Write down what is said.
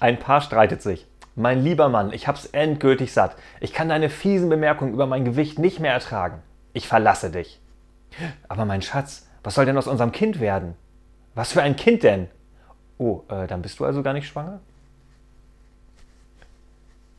Ein Paar streitet sich. Mein lieber Mann, ich hab's endgültig satt. Ich kann deine fiesen Bemerkungen über mein Gewicht nicht mehr ertragen. Ich verlasse dich. Aber mein Schatz, was soll denn aus unserem Kind werden? Was für ein Kind denn? Oh, äh, dann bist du also gar nicht schwanger?